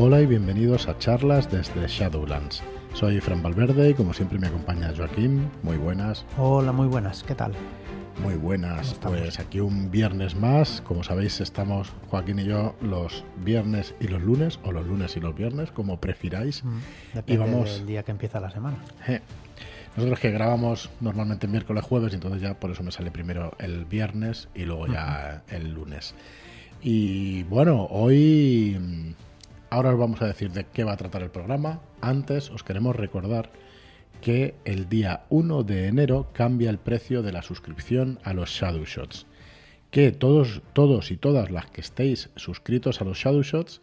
Hola y bienvenidos a charlas desde Shadowlands. Soy Fran Valverde y como siempre me acompaña Joaquín. Muy buenas. Hola, muy buenas. ¿Qué tal? Muy buenas. Pues aquí un viernes más. Como sabéis, estamos Joaquín y yo los viernes y los lunes, o los lunes y los viernes, como prefiráis. Mm, depende y vamos... del día que empieza la semana. Nosotros que grabamos normalmente miércoles, jueves, y entonces ya por eso me sale primero el viernes y luego ya el lunes. Y bueno, hoy Ahora os vamos a decir de qué va a tratar el programa. Antes os queremos recordar que el día 1 de enero cambia el precio de la suscripción a los Shadow Shots. Que todos, todos y todas las que estéis suscritos a los Shadow Shots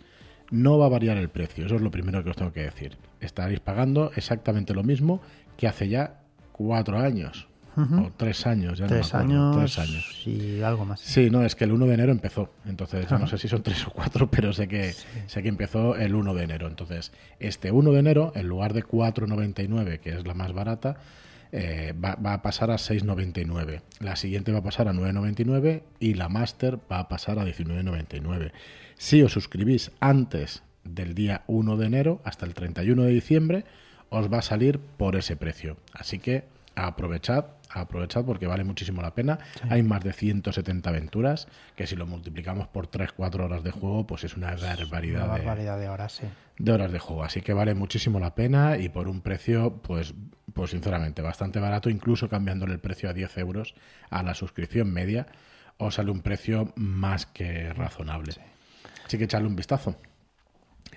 no va a variar el precio. Eso es lo primero que os tengo que decir. Estaréis pagando exactamente lo mismo que hace ya cuatro años o tres años, ya tres años, tres años y algo más. Sí, no, es que el 1 de enero empezó, entonces no sé si son tres o cuatro, pero sé que sé que empezó el 1 de enero. Entonces, este 1 de enero, en lugar de 4,99, que es la más barata, eh, va, va, a pasar a 6,99. La siguiente va a pasar a 9,99 y la Master va a pasar a 19,99. Si os suscribís antes del día 1 de enero hasta el 31 de diciembre, os va a salir por ese precio. Así que aprovechad aprovechad porque vale muchísimo la pena. Hay más de 170 aventuras, que si lo multiplicamos por 3-4 horas de juego, pues es una barbaridad, barbaridad de, horas, sí. De horas de juego. Así que vale muchísimo la pena y por un precio, pues, pues sinceramente, bastante barato, incluso cambiándole el precio a 10 euros a la suscripción media, os sale un precio más que razonable. Así que echadle un vistazo.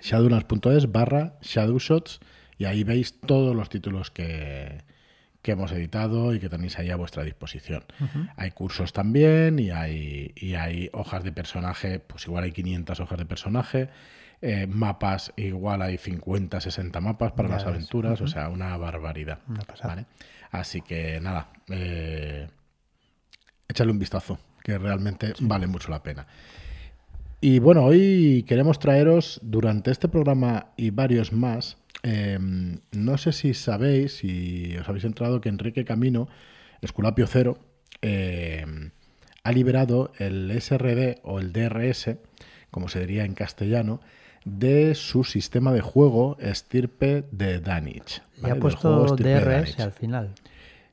Shadowlands.es barra Shadowshots y ahí veis todos los títulos que, que hemos editado y que tenéis ahí a vuestra disposición. Hay cursos también y hay, y hay hojas de personaje, pues igual hay 500 hojas de personaje, eh, mapas, igual hay 50, 60 mapas para las aventuras, o sea, una barbaridad. Así que nada, eh, échale un vistazo, que realmente vale mucho la pena. Y bueno, hoy queremos traeros durante este programa y varios más Em, no sé si sabéis, si os habéis entrado, que Enrique Camino, Esculapio Cero, em, ha liberado el SRD o el DRS, como se diría en castellano, de su sistema de juego estirpe de Danich. ¿vale? ha puesto DRS al final.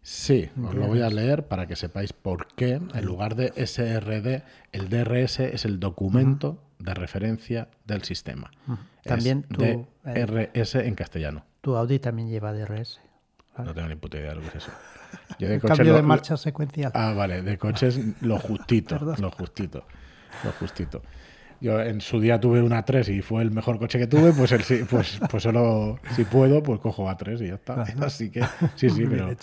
Sí, os lo voy a leer para que sepáis por qué. En lugar de SRD, el DRS es el documento de referencia del sistema. También tu, DRS en castellano. Tu Audi también lleva DRS. No tengo ni puta idea de lo que es eso. Yo de cambio de marcha secuencial. Ah, vale, de coches lo justito, lo justito, lo justito. Yo en su día tuve una 3 y fue el mejor coche que tuve, pues, el, pues, pues solo si puedo, pues cojo A3 y ya está. Así que sí, sí, pero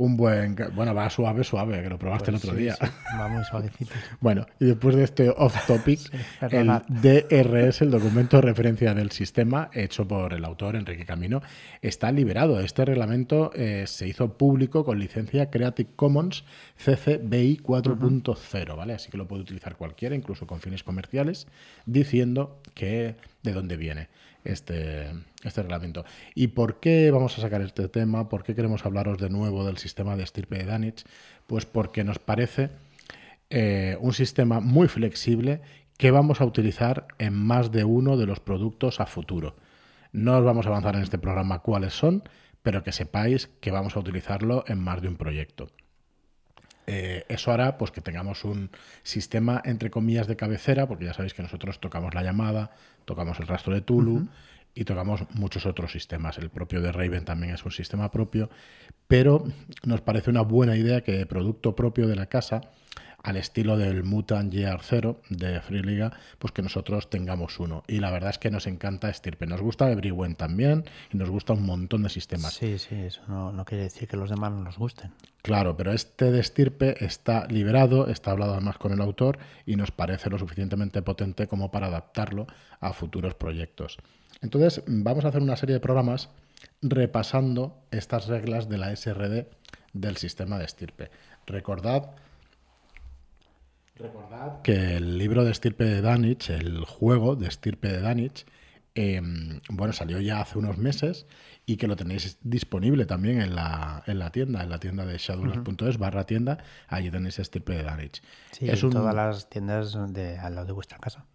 un buen. Bueno, va suave, suave, que lo probaste el pues otro día. va muy suavecito. bueno, y después de este off-topic, el DRS, el documento de referencia del sistema, hecho por el autor Enrique Camino, está liberado. Este reglamento eh, se hizo público con licencia Creative Commons CC BY 4.0, ¿vale? Así que lo puede utilizar cualquiera, incluso con fines comerciales, diciendo que de dónde viene este, este reglamento. ¿Y por qué vamos a sacar este tema? ¿Por qué queremos hablaros de nuevo del sistema de estirpe de Danich? Pues porque nos parece eh, un sistema muy flexible que vamos a utilizar en más de uno de los productos a futuro. No os vamos a avanzar en este programa cuáles son, pero que sepáis que vamos a utilizarlo en más de un proyecto. Eh, eso hará pues, que tengamos un sistema, entre comillas, de cabecera, porque ya sabéis que nosotros tocamos la llamada, tocamos el rastro de Tulu y tocamos muchos otros sistemas. El propio de Raven también es un sistema propio, pero nos parece una buena idea que producto propio de la casa al estilo del Mutant GR0 de Free Liga, pues que nosotros tengamos uno. Y la verdad es que nos encanta Estirpe. Nos gusta Everyone también y nos gusta un montón de sistemas. Sí, sí, eso no, quiere decir que los demás no nos gusten. Claro, pero este de Estirpe está liberado, está hablado además con el autor y nos parece lo suficientemente potente como para adaptarlo a futuros proyectos. Entonces, vamos a hacer una serie de programas repasando estas reglas de la SRD del sistema de estirpe. Recordad Recordad que el libro de Estirpe de Danich, el juego de Estirpe de Danich, em, bueno, salió ya hace unos meses y que lo tenéis disponible también en la, en la tienda, en la tienda de shadowlands.es barra tienda, allí tenéis Estirpe de Danich. Sí, es todas las tiendas de, al lado de vuestra casa.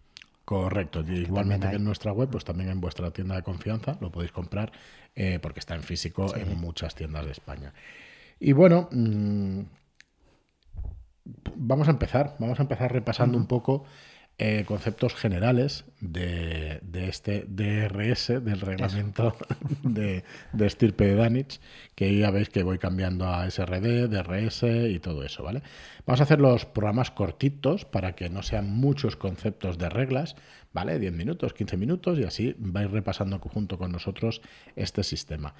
Correcto, igualmente que en nuestra web, pues también en vuestra tienda de confianza lo podéis comprar eh, porque está en físico en muchas tiendas de España. Y bueno, mm, vamos a empezar, vamos a empezar repasando un poco eh, conceptos generales de, este DRS, del reglamento de, de, estirpe de Danich, que ya veis que voy cambiando a SRD, DRS y todo eso, ¿vale? Vamos a hacer los programas cortitos para que no sean muchos conceptos de reglas, ¿vale? 10 minutos, 15 minutos y así vais repasando junto con nosotros este sistema.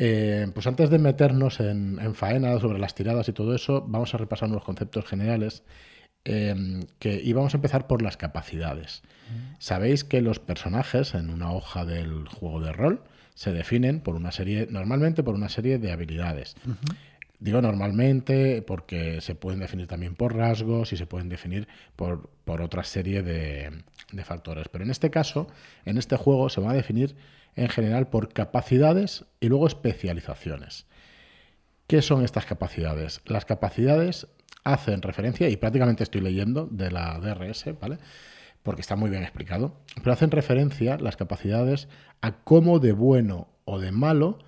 Eh, pues antes de meternos en, en faena sobre las tiradas y todo eso, vamos a repasar unos conceptos generales Em, que íbamos a empezar por las capacidades. Sabéis que los personajes en una hoja del juego de rol se definen por una serie, normalmente por una serie de habilidades. Digo normalmente porque se pueden definir también por rasgos y se pueden definir por, por otra serie de, de, factores. Pero en este caso, en este juego se va a definir en general por capacidades y luego especializaciones. ¿Qué son estas capacidades? Las capacidades hacen referencia, y prácticamente estoy leyendo de la DRS, ¿vale? Porque está muy bien explicado, pero hacen referencia las capacidades a cómo de bueno o de malo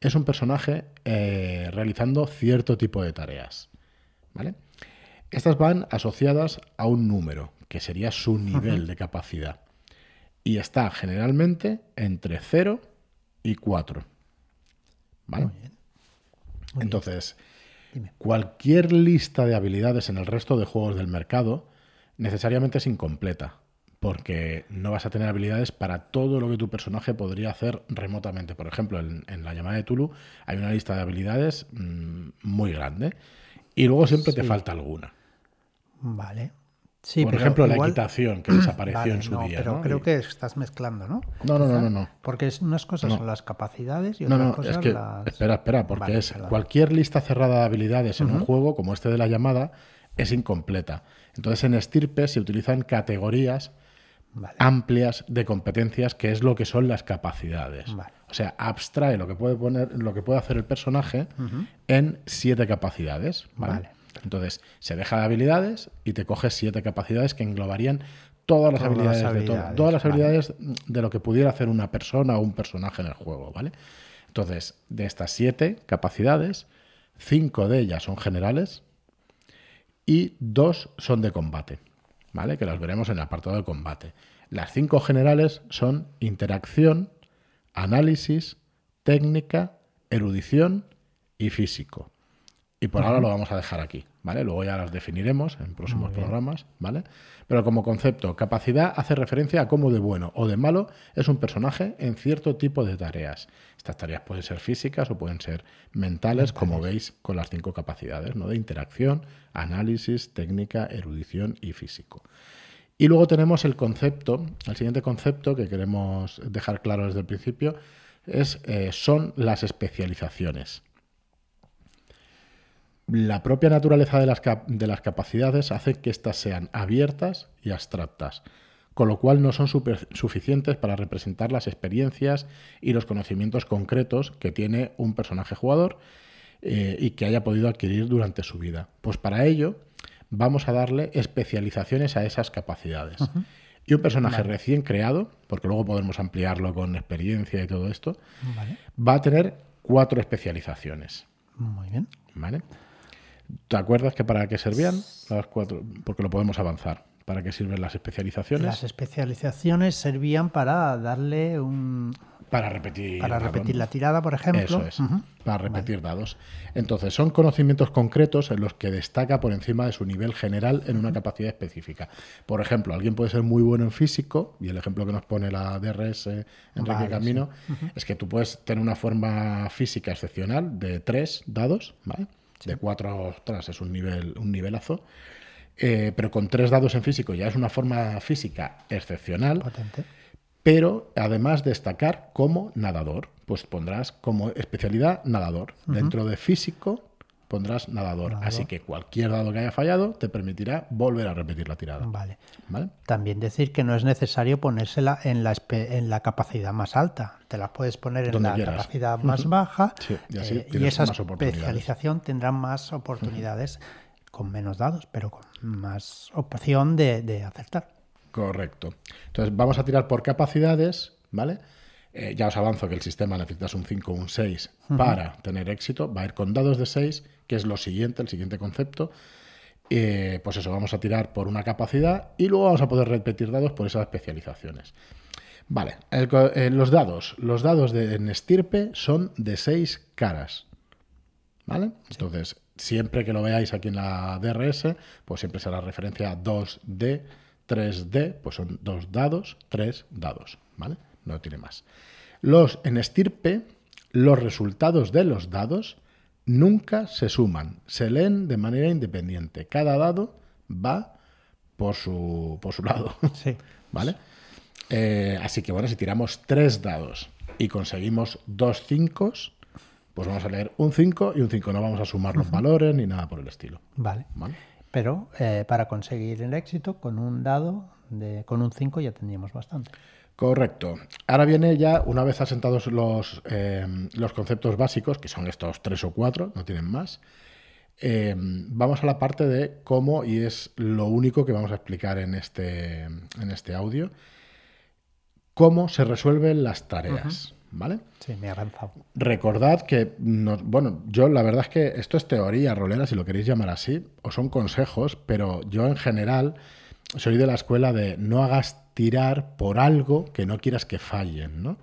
es un personaje eh, realizando cierto tipo de tareas, ¿vale? Estas van asociadas a un número, que sería su nivel de capacidad, y está generalmente entre 0 y 4. ¿Vale? Entonces, Cualquier lista de habilidades en el resto de juegos del mercado necesariamente es incompleta, porque no vas a tener habilidades para todo lo que tu personaje podría hacer remotamente. Por ejemplo, en, la llamada de Tulu hay una lista de habilidades mm, muy grande y luego siempre te falta alguna. Vale. Por ejemplo, la equitación que desapareció en su no, día. Pero creo que estás mezclando, ¿no? No, no, no, no, Porque unas cosas son las capacidades y otras cosas es que, las... Espera, espera, porque es cualquier lista cerrada de habilidades en un juego, como este de la llamada, es incompleta. Entonces, en Estirpe se utilizan categorías amplias de competencias, que es lo que son las capacidades. O sea, abstrae lo que puede poner, lo que puede hacer el personaje en siete capacidades. ¿vale? Entonces, se deja de habilidades y te coges siete capacidades que englobarían todas las habilidades, de todas las habilidades de lo que pudiera hacer una persona o un personaje en el juego, ¿vale? Entonces, de estas siete capacidades, cinco de ellas son generales y dos son de combate, ¿vale? Que las veremos en el apartado de combate. Las cinco generales son interacción, análisis, técnica, erudición y físico. Y por ahora lo vamos a dejar aquí, ¿vale? Luego ya las definiremos en próximos programas, ¿vale? Pero como concepto, capacidad hace referencia a cómo de bueno o de malo es un personaje en cierto tipo de tareas. Estas tareas pueden ser físicas o pueden ser mentales, como veis con las cinco capacidades, ¿no? De interacción, análisis, técnica, erudición y físico. Y luego tenemos el concepto, el siguiente concepto que queremos dejar claro desde el principio, es, eh, son las especializaciones la propia naturaleza de las, de las capacidades hace que éstas sean abiertas y abstractas, con lo cual no son suficientes para representar las experiencias y los conocimientos concretos que tiene un personaje jugador eh, y que haya podido adquirir durante su vida. Pues para ello vamos a darle especializaciones a esas capacidades. Y un personaje recién creado, porque luego podemos ampliarlo con experiencia y todo esto, va a tener cuatro especializaciones. Muy bien. ¿Vale? ¿Te acuerdas que para qué servían las cuatro? Porque lo podemos avanzar. ¿Para qué sirven las especializaciones? Las especializaciones servían para darle un... Para repetir. Para repetir la tirada, por ejemplo. Eso es. Para repetir dados. Entonces, son conocimientos concretos en los que destaca por encima de su nivel general en una capacidad específica. Por ejemplo, alguien puede ser muy bueno en físico, y el ejemplo que nos pone la DRS Enrique Camino, es que tú puedes tener una forma física excepcional de tres dados, ¿vale? De cuatro tras es un nivel un nivelazo. Eh, pero con tres dados en físico ya es una forma física excepcional. Pero además destacar como nadador, pues pondrás como especialidad nadador. Dentro de físico pondrás nadador. Así que cualquier dado que haya fallado te permitirá volver a repetir la tirada. Vale. También decir que no es necesario ponérsela en la, en la capacidad más alta. Te la puedes poner en la capacidad más baja y, eh, esa especialización tendrá más oportunidades con menos dados, pero con más opción de, acertar. Correcto. Entonces vamos a tirar por capacidades, ¿vale? Eh, ya os avanzo que el sistema necesitas un 5 o un 6 para tener éxito. Va a ir con dados de 6, que es lo siguiente, el siguiente concepto. Eh, pues eso, vamos a tirar por una capacidad y luego vamos a poder repetir dados por esas especializaciones. Vale, eh, los dados. Los dados de, en estirpe son de 6 caras. ¿Vale? Entonces, siempre que lo veáis aquí en la DRS, pues siempre será referencia a 2D, 3D, pues son dos dados, tres dados. ¿Vale? no tiene más. Los, en estirpe, los resultados de los dados nunca se suman, se leen de manera independiente. Cada dado va por su, por su lado. Sí. ¿Vale? Eh, así que bueno, si tiramos tres dados y conseguimos dos cinco, pues vamos a leer un 5 y un 5. No vamos a sumar los valores ni nada por el estilo. Vale. Pero eh, para conseguir el éxito, con un dado, de, con un 5 ya tendríamos bastante. Correcto. Ahora viene ya, una vez asentados los, eh, los conceptos básicos, que son estos tres o cuatro, no tienen más, eh, vamos a la parte de cómo, y es lo único que vamos a explicar en este, en este audio, cómo se resuelven las tareas. ¿Vale? Sí, me ha avanzado. Recordad que, bueno, yo la verdad es que esto es teoría rolera, si lo queréis llamar así, o son consejos, pero yo en general soy de la escuela de no hagas tirar por algo que no quieras que fallen, ¿no?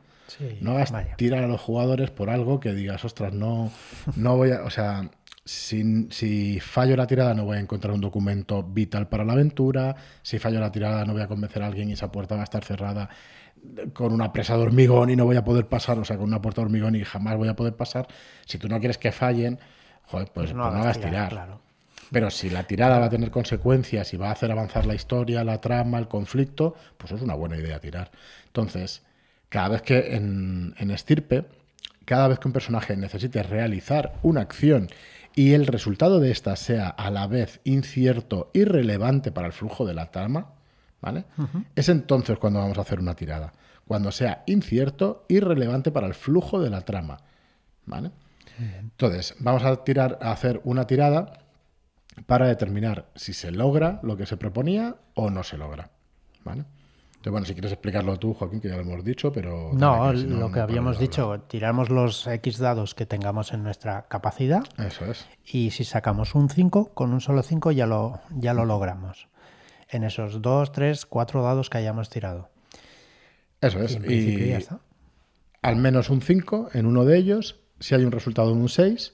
no hagas tirar a los jugadores por algo que digas, ostras, no, no voy a. O sea, si, si, fallo la tirada no voy a encontrar un documento vital para la aventura, si fallo la tirada no voy a convencer a alguien y esa puerta va a estar cerrada con una presa de hormigón y no voy a poder pasar, o sea, con una puerta de hormigón y jamás voy a poder pasar. Si tú no quieres que fallen, joder, pues, pues no, pues hagas tirar. Pero si la tirada va a tener consecuencias y va a hacer avanzar la historia, la trama, el conflicto, pues es una buena idea tirar. Entonces, cada vez que en, en estirpe, cada vez que un personaje necesite realizar una acción y el resultado de esta sea a la vez incierto y relevante para el flujo de la trama, ¿vale? Es entonces cuando vamos a hacer una tirada. Cuando sea incierto y relevante para el flujo de la trama, ¿vale? Entonces, vamos a tirar a hacer una tirada para determinar si se logra lo que se proponía o no se logra. ¿Vale? Entonces, bueno, si quieres explicarlo tú, Joaquín, que ya lo hemos dicho, pero... No, lo que habíamos dicho, tiramos los X dados que tengamos en nuestra capacidad. Eso es. Y si sacamos un 5, con un solo 5 ya lo, ya lo logramos. En esos 2, 3, 4 dados que hayamos tirado. Eso es. Y, al menos un 5 en uno de ellos. Si hay un resultado de un 6,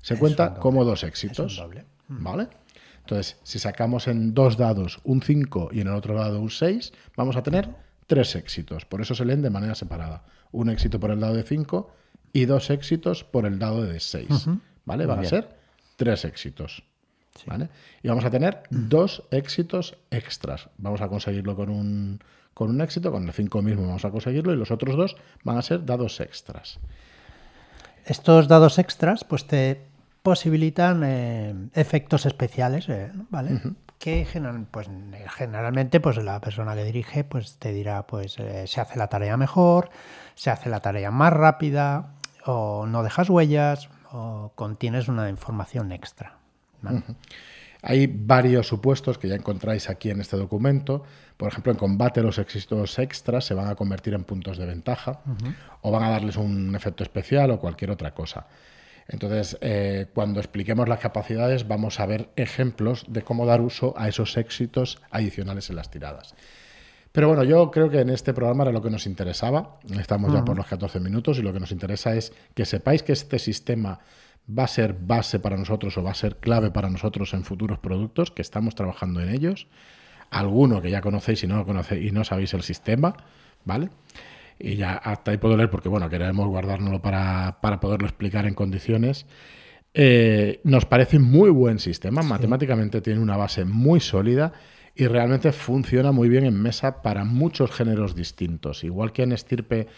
se cuenta como dos éxitos. doble. ¿Vale? Entonces, si sacamos en dos dados un 5 y en el otro dado un 6, vamos a tener tres éxitos. Por eso se leen de manera separada. Un éxito por el dado de 5 y dos éxitos por el dado de 6. ¿Vale? Van a ser tres éxitos. ¿Vale? Y vamos a tener dos éxitos extras. Vamos a conseguirlo con un, con un éxito, con el 5 mismo vamos a conseguirlo y los otros dos van a ser dados extras. Estos dados extras, pues te posibilitan eh, efectos especiales, eh, ¿vale? Que pues, generalmente pues, la persona que dirige pues, te dirá pues eh, se hace la tarea mejor, se hace la tarea más rápida, o no dejas huellas, o contienes una información extra. Hay varios supuestos que ya encontráis aquí en este documento. Por ejemplo, en combate los éxitos extras se van a convertir en puntos de ventaja o van a darles un efecto especial o cualquier otra cosa. Entonces, eh, cuando expliquemos las capacidades, vamos a ver ejemplos de cómo dar uso a esos éxitos adicionales en las tiradas. Pero bueno, yo creo que en este programa era lo que nos interesaba. Estamos ya por los 14 minutos y lo que nos interesa es que sepáis que este sistema va a ser base para nosotros o va a ser clave para nosotros en futuros productos, que estamos trabajando en ellos. Alguno que ya conocéis y no lo conocéis y no sabéis el sistema, ¿vale? Y ya hasta ahí puedo leer porque, bueno, queremos guardárnoslo para, para poderlo explicar en condiciones. Eh, nos parece muy buen sistema, matemáticamente tiene una base muy sólida y realmente funciona muy bien en mesa para muchos géneros distintos. Igual que en Estirpe,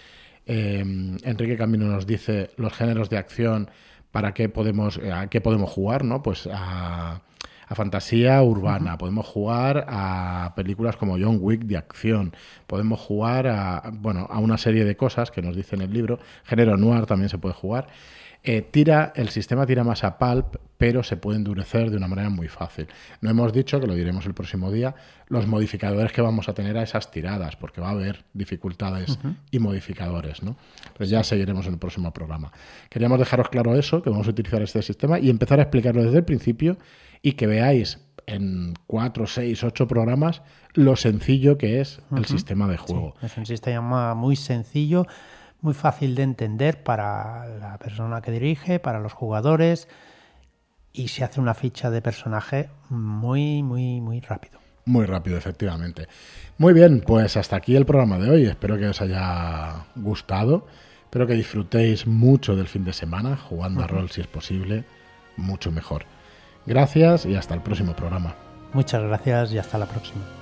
eh, Enrique Camino nos dice los géneros de acción para qué podemos, a qué podemos jugar, ¿no? Pues a fantasía urbana, podemos jugar a películas como John Wick de acción, podemos jugar a, bueno, a una serie de cosas que nos dice en el libro, género noir también se puede jugar. Eh, tira, el sistema tira más a pulp, pero se puede endurecer de una manera muy fácil. No hemos dicho, que lo diremos el próximo día, los modificadores que vamos a tener a esas tiradas, porque va a haber dificultades y modificadores, ¿no? Ya seguiremos en el próximo programa. Queríamos dejaros claro eso, que vamos a utilizar este sistema y empezar a explicarlo desde el principio y que veáis en cuatro, seis, ocho programas lo sencillo que es el sistema de juego. es un sistema muy sencillo muy fácil de entender para la persona que dirige, para los jugadores y se hace una ficha de personaje muy, muy, muy rápido. Muy rápido, efectivamente. Muy bien, pues hasta aquí el programa de hoy. Espero que os haya gustado. Espero que disfrutéis mucho del fin de semana, jugando a rol si es posible, mucho mejor. Gracias y hasta el próximo programa. Muchas gracias y hasta la próxima.